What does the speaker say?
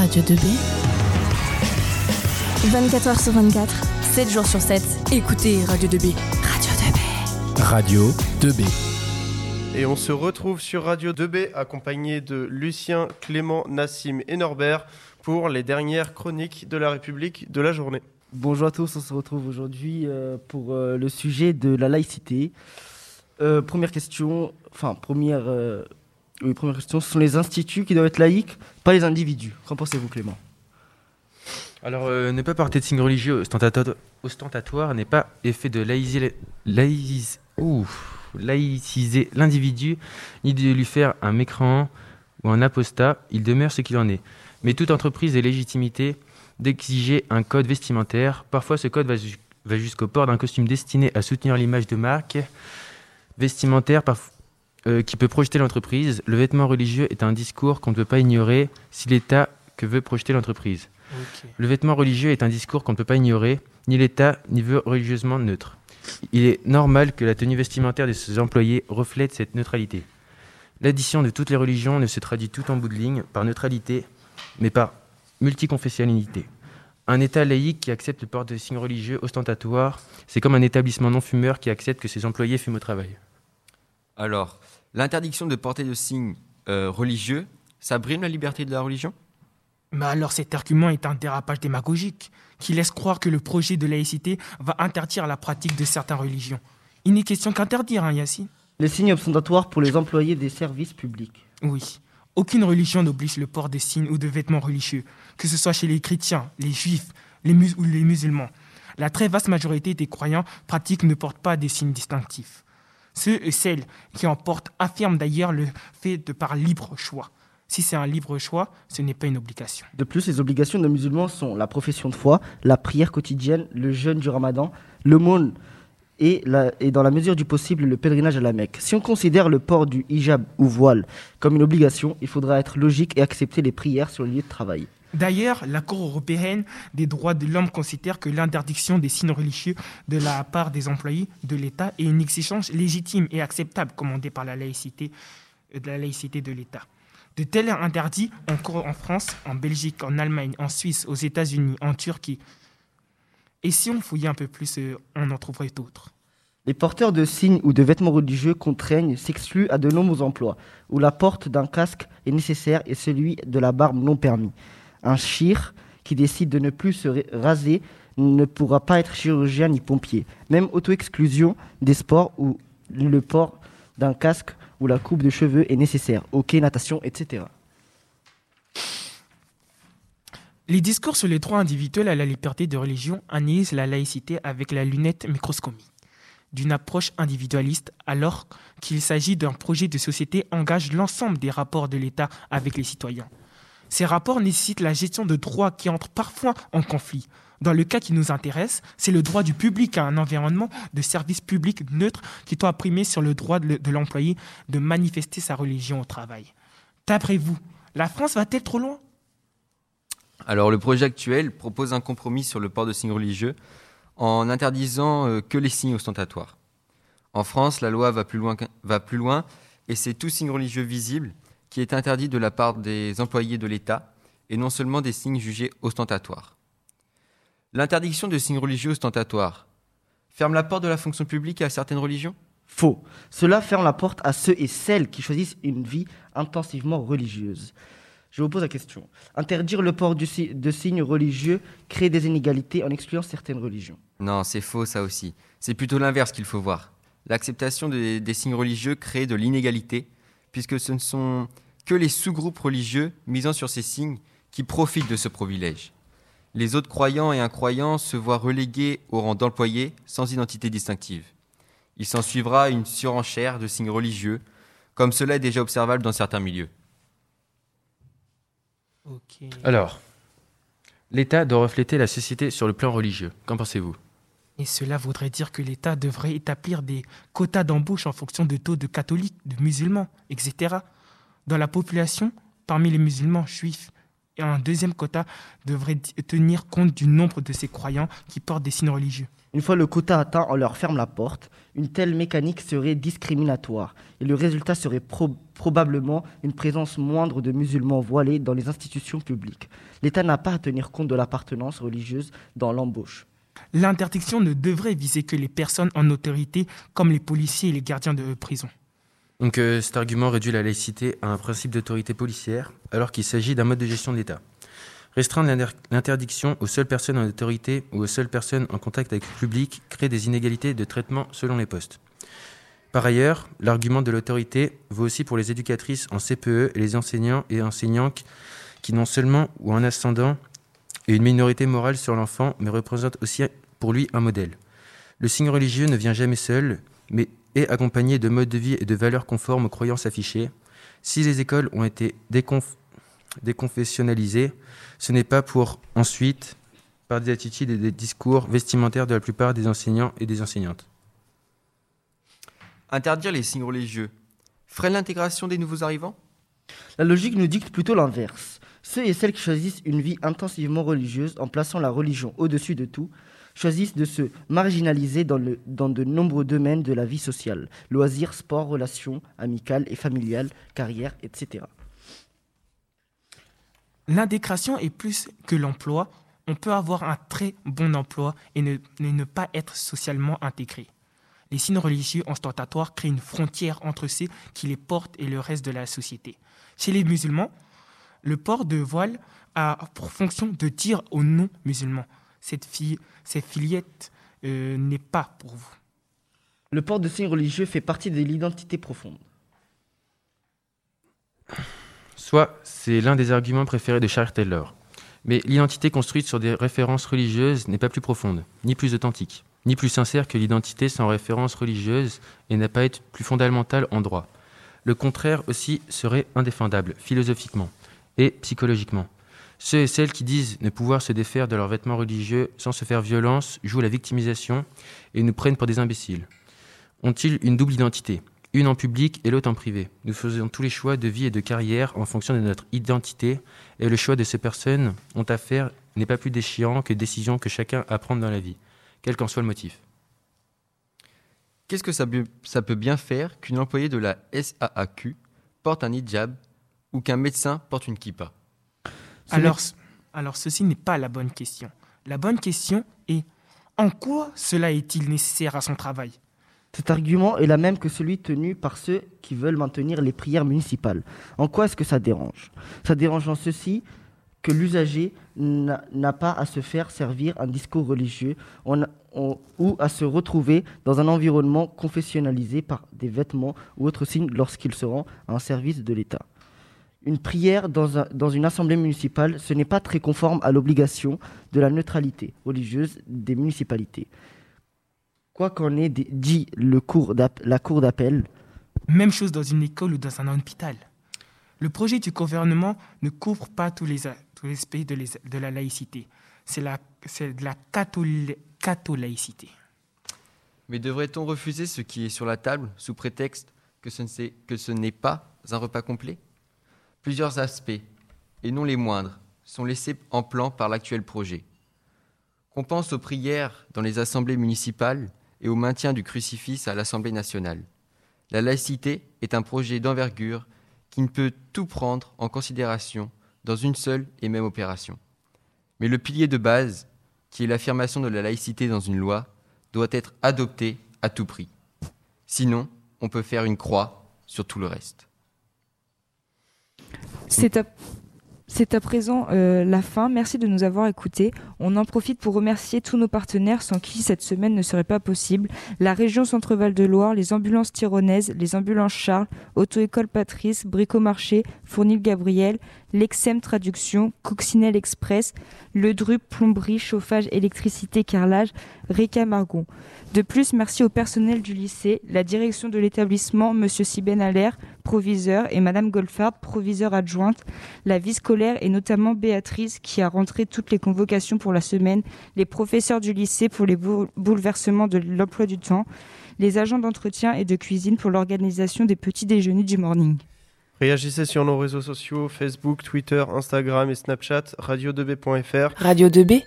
Radio 2B. 24h sur 24, 7 jours sur 7. Écoutez Radio 2B. Radio 2B. Radio 2B. Et on se retrouve sur Radio 2B accompagné de Lucien, Clément, Nassim et Norbert pour les dernières chroniques de la République de la journée. Bonjour à tous, on se retrouve aujourd'hui euh, pour euh, le sujet de la laïcité. Euh, première question, enfin première, oui, première question, ce sont les instituts qui doivent être laïques, pas les individus. Qu'en pensez-vous Clément? Alors ne pas porter de signes religieux ostentatoires n'est pas effet de laïciser, l'individu, ni de lui faire un mécréant ou un apostat, il demeure ce qu'il en est. Mais toute entreprise est légitimité d'exiger un code vestimentaire. Parfois, ce code va, jusqu'au port d'un costume destiné à soutenir l'image de marque vestimentaire euh, qui peut projeter l'entreprise. Le vêtement religieux est un discours qu'on ne peut pas ignorer si l'État que veut projeter l'entreprise. Le vêtement religieux est un discours qu'on ne peut pas ignorer, ni l'État ni veut religieusement neutre. Il est normal que la tenue vestimentaire de ses employés reflète cette neutralité. L'addition de toutes les religions ne se traduit tout en bout de ligne par neutralité, mais par multiconfessionnalité. Un État laïque qui accepte le port de signes religieux ostentatoires, c'est comme un établissement non-fumeur qui accepte que ses employés fument au travail. Alors, l'interdiction de porter de signes euh, religieux, ça brime la liberté de la religion? Mais alors cet argument est un dérapage démagogique qui laisse croire que le projet de laïcité va interdire la pratique de certaines religions. Il n'est question qu'interdire, hein, Yacine Les signes ostentatoires pour les employés des services publics. Oui. Aucune religion n'oblige le port de signes ou de vêtements religieux, que ce soit chez les chrétiens, les juifs les ou les musulmans. La très vaste majorité des croyants pratiques ne portent pas des signes distinctifs. Ceux et celles qui en portent affirment d'ailleurs le fait de par libre choix. Si c'est un libre choix, ce n'est pas une obligation. De plus, les obligations des musulmans sont la profession de foi, la prière quotidienne, le jeûne du ramadan, le l'aumône et, dans la mesure du possible le pèlerinage à la Mecque. Si on considère le port du hijab ou voile comme une obligation, il faudra être logique et accepter les prières sur le lieu de travail. D'ailleurs, la Cour européenne des droits de l'homme considère que l'interdiction des signes religieux de la part des employés de l'État est une exigence légitime et acceptable commandée par la laïcité, de la laïcité de l'État. De tels interdits encore en France, en Belgique, en Allemagne, en Suisse, aux États-Unis, en Turquie, et si on fouillait un peu plus, euh, on en trouverait d'autres. Les porteurs de signes ou de vêtements religieux contraignent s'excluent à de nombreux emplois, où la porte d'un casque est nécessaire et celui de la barbe non permis. Un chir qui décide de ne plus se raser ne pourra pas être chirurgien ni pompier. Même auto-exclusion des sports où le port d'un casque ou la coupe de cheveux est nécessaire. Hockey, natation, etc. Les discours sur les droits individuels à la liberté de religion analysent la laïcité avec la lunette microscomique d'une approche individualiste alors qu'il s'agit d'un projet de société engage l'ensemble des rapports de l'État avec les citoyens. Ces rapports nécessitent la gestion de droits qui entrent parfois en conflit. Dans le cas qui nous intéresse, c'est le droit du public à un environnement de service public neutre qui doit primer sur le droit de l'employé de manifester sa religion au travail. D'après vous, la France va-t-elle trop loin? Alors le projet actuel propose un compromis sur le port de signes religieux en interdisant euh, que les signes ostentatoires. En France, la loi va plus loin, va plus loin et c'est tout signe religieux visible qui est interdit de la part des employés de l'État et non seulement des signes jugés ostentatoires. L'interdiction de signes religieux ostentatoires ferme la porte de la fonction publique à certaines religions? Faux. Cela ferme la porte à ceux et celles qui choisissent une vie intensivement religieuse. Je vous pose la question. Interdire le port de signes religieux crée des inégalités en excluant certaines religions. Non, c'est faux ça aussi. C'est plutôt l'inverse qu'il faut voir. L'acceptation des, signes religieux crée de l'inégalité, puisque ce ne sont que les sous-groupes religieux misant sur ces signes qui profitent de ce privilège. Les autres croyants et incroyants se voient relégués au rang d'employés sans identité distinctive. Il s'en suivra une surenchère de signes religieux, comme cela est déjà observable dans certains milieux. Alors, l'État doit refléter la société sur le plan religieux. Qu'en pensez-vous? Et cela voudrait dire que l'État devrait établir des quotas d'embauche en fonction de taux de catholiques, de musulmans, etc. Dans la population, parmi les musulmans juifs, et un deuxième quota devrait tenir compte du nombre de ces croyants qui portent des signes religieux. Une fois le quota atteint, on leur ferme la porte. Une telle mécanique serait discriminatoire et le résultat serait probablement une présence moindre de musulmans voilés dans les institutions publiques. L'État n'a pas à tenir compte de l'appartenance religieuse dans l'embauche. L'interdiction ne devrait viser que les personnes en autorité, comme les policiers et les gardiens de prison. Donc euh, cet argument réduit la laïcité à un principe d'autorité policière, alors qu'il s'agit d'un mode de gestion de l'État. Restreindre l'interdiction aux seules personnes en autorité ou aux seules personnes en contact avec le public crée des inégalités de traitement selon les postes. Par ailleurs, l'argument de l'autorité vaut aussi pour les éducatrices en CPE et les enseignants et enseignantes qui non seulement ont un ascendant et une minorité morale sur l'enfant, mais représentent aussi pour lui un modèle. Le signe religieux ne vient jamais seul, mais est accompagné de modes de vie et de valeurs conformes aux croyances affichées. Si les écoles ont été déconfessionnalisées, ce n'est pas pour ensuite, par des attitudes et des discours vestimentaires de la plupart des enseignants et des enseignantes. Interdire les signes religieux freine l'intégration des nouveaux arrivants? La logique nous dicte plutôt l'inverse. Ceux et celles qui choisissent une vie intensivement religieuse en plaçant la religion au-dessus de tout choisissent de se marginaliser dans, de nombreux domaines de la vie sociale, loisirs, sport, relations amicales et familiales, carrière, etc. L'intégration est plus que l'emploi. On peut avoir un très bon emploi et ne, ne pas être socialement intégré. Les signes religieux ostentatoires créent une frontière entre ceux qui les portent et le reste de la société. Chez les musulmans, le port de voile a pour fonction de dire aux non-musulmans cette, fille, cette fillette euh, n'est pas pour vous. Le port de signes religieux fait partie de l'identité profonde. Soit c'est l'un des arguments préférés de Charles Taylor. Mais l'identité construite sur des références religieuses n'est pas plus profonde, ni plus authentique, ni plus sincère que l'identité sans référence religieuse et n'a pas être plus fondamentale en droit. Le contraire aussi serait indéfendable, philosophiquement et psychologiquement. Ceux et celles qui disent ne pouvoir se défaire de leurs vêtements religieux sans se faire violence jouent la victimisation et nous prennent pour des imbéciles. Ont-ils une double identité? Une en public et l'autre en privé. Nous faisons tous les choix de vie et de carrière en fonction de notre identité et le choix de ces personnes ont à faire n'est pas plus déchirant que décision que chacun a à prendre dans la vie, quel qu'en soit le motif. Qu'est-ce que ça, ça peut bien faire qu'une employée de la SAAQ porte un hijab ou qu'un médecin porte une kippa. Alors, alors, ceci n'est pas la bonne question. La bonne question est en quoi cela est-il nécessaire à son travail? Cet argument est la même que celui tenu par ceux qui veulent maintenir les prières municipales. En quoi est-ce que ça dérange? Ça dérange en ceci que l'usager n'a pas à se faire servir un discours religieux. Ou à se retrouver dans un environnement confessionnalisé par des vêtements ou autres signes lorsqu'il se rend à un service de l'État une prière dans, une assemblée municipale, ce n'est pas très conforme à l'obligation de la neutralité religieuse des municipalités. Quoi qu'en ait dit le cours la cour d'appel. Même chose dans une école ou dans un hôpital. Le projet du gouvernement ne couvre pas tous les, aspects de, la laïcité. C'est de la catholaïcité. Mais devrait-on refuser ce qui est sur la table sous prétexte que ce n'est pas un repas complet? Plusieurs aspects, et non les moindres, sont laissés en plan par l'actuel projet. Qu'on pense aux prières dans les assemblées municipales et au maintien du crucifix à l'Assemblée nationale. La laïcité est un projet d'envergure qui ne peut tout prendre en considération dans une seule et même opération. Mais le pilier de base, qui est l'affirmation de la laïcité dans une loi, doit être adopté à tout prix. Sinon, on peut faire une croix sur tout le reste. C'est à, présent euh, la fin. Merci de nous avoir écoutés. On en profite pour remercier tous nos partenaires sans qui cette semaine ne serait pas possible. La région Centre-Val de Loire, les ambulances tyronnaises, les ambulances Charles, Auto-école Patrice, Bricomarché, Fournil Gabriel, l'Exem Traduction, Coccinelle Express, Le Drup, Plomberie, Chauffage, Électricité, Carrelage, Réca Margon. De plus, merci au personnel du lycée, la direction de l'établissement, M. Siben Allaire, proviseur, et Mme Golfard, proviseur adjointe, la vie scolaire et notamment Béatrice qui a rentré toutes les convocations pour la semaine, les professeurs du lycée pour les bouleversements de l'emploi du temps, les agents d'entretien et de cuisine pour l'organisation des petits déjeuners du morning. Réagissez sur nos réseaux sociaux, Facebook, Twitter, Instagram et Snapchat, radio2b.fr. Radio 2B